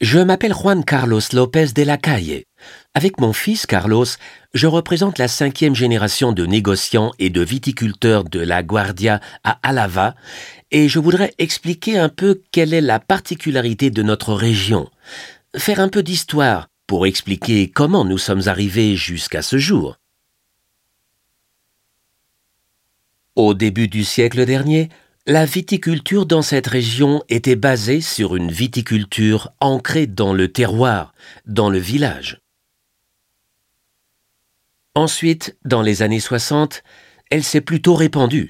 Je m'appelle Juan Carlos López de la Calle. Avec mon fils Carlos, je représente la cinquième génération de négociants et de viticulteurs de la Guardia à Alava et je voudrais expliquer un peu quelle est la particularité de notre région, faire un peu d'histoire pour expliquer comment nous sommes arrivés jusqu'à ce jour. Au début du siècle dernier, la viticulture dans cette région était basée sur une viticulture ancrée dans le terroir, dans le village. Ensuite, dans les années 60, elle s'est plutôt répandue.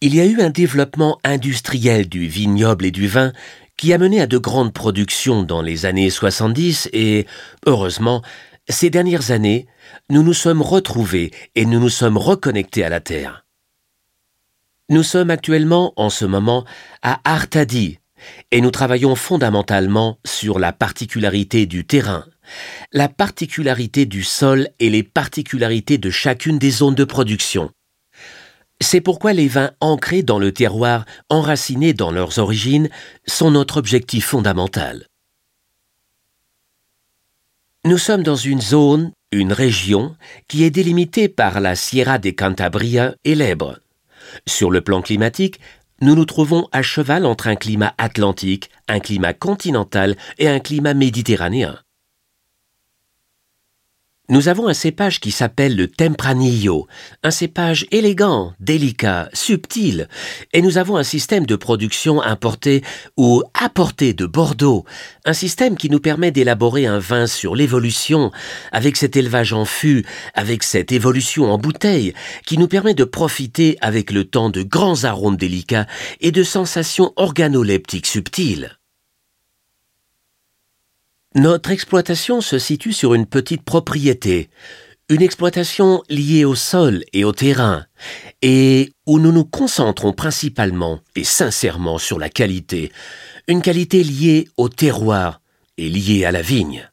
Il y a eu un développement industriel du vignoble et du vin qui a mené à de grandes productions dans les années 70 et, heureusement, ces dernières années, nous nous sommes retrouvés et nous nous sommes reconnectés à la terre. Nous sommes actuellement en ce moment à Artadi et nous travaillons fondamentalement sur la particularité du terrain, la particularité du sol et les particularités de chacune des zones de production. C'est pourquoi les vins ancrés dans le terroir, enracinés dans leurs origines, sont notre objectif fondamental. Nous sommes dans une zone, une région, qui est délimitée par la Sierra de Cantabria et l'Ebre. Sur le plan climatique, nous nous trouvons à cheval entre un climat atlantique, un climat continental et un climat méditerranéen. Nous avons un cépage qui s'appelle le Tempranillo, un cépage élégant, délicat, subtil, et nous avons un système de production importé ou apporté de Bordeaux, un système qui nous permet d'élaborer un vin sur l'évolution, avec cet élevage en fût, avec cette évolution en bouteille, qui nous permet de profiter avec le temps de grands arômes délicats et de sensations organoleptiques subtiles. Notre exploitation se situe sur une petite propriété, une exploitation liée au sol et au terrain, et où nous nous concentrons principalement et sincèrement sur la qualité, une qualité liée au terroir et liée à la vigne.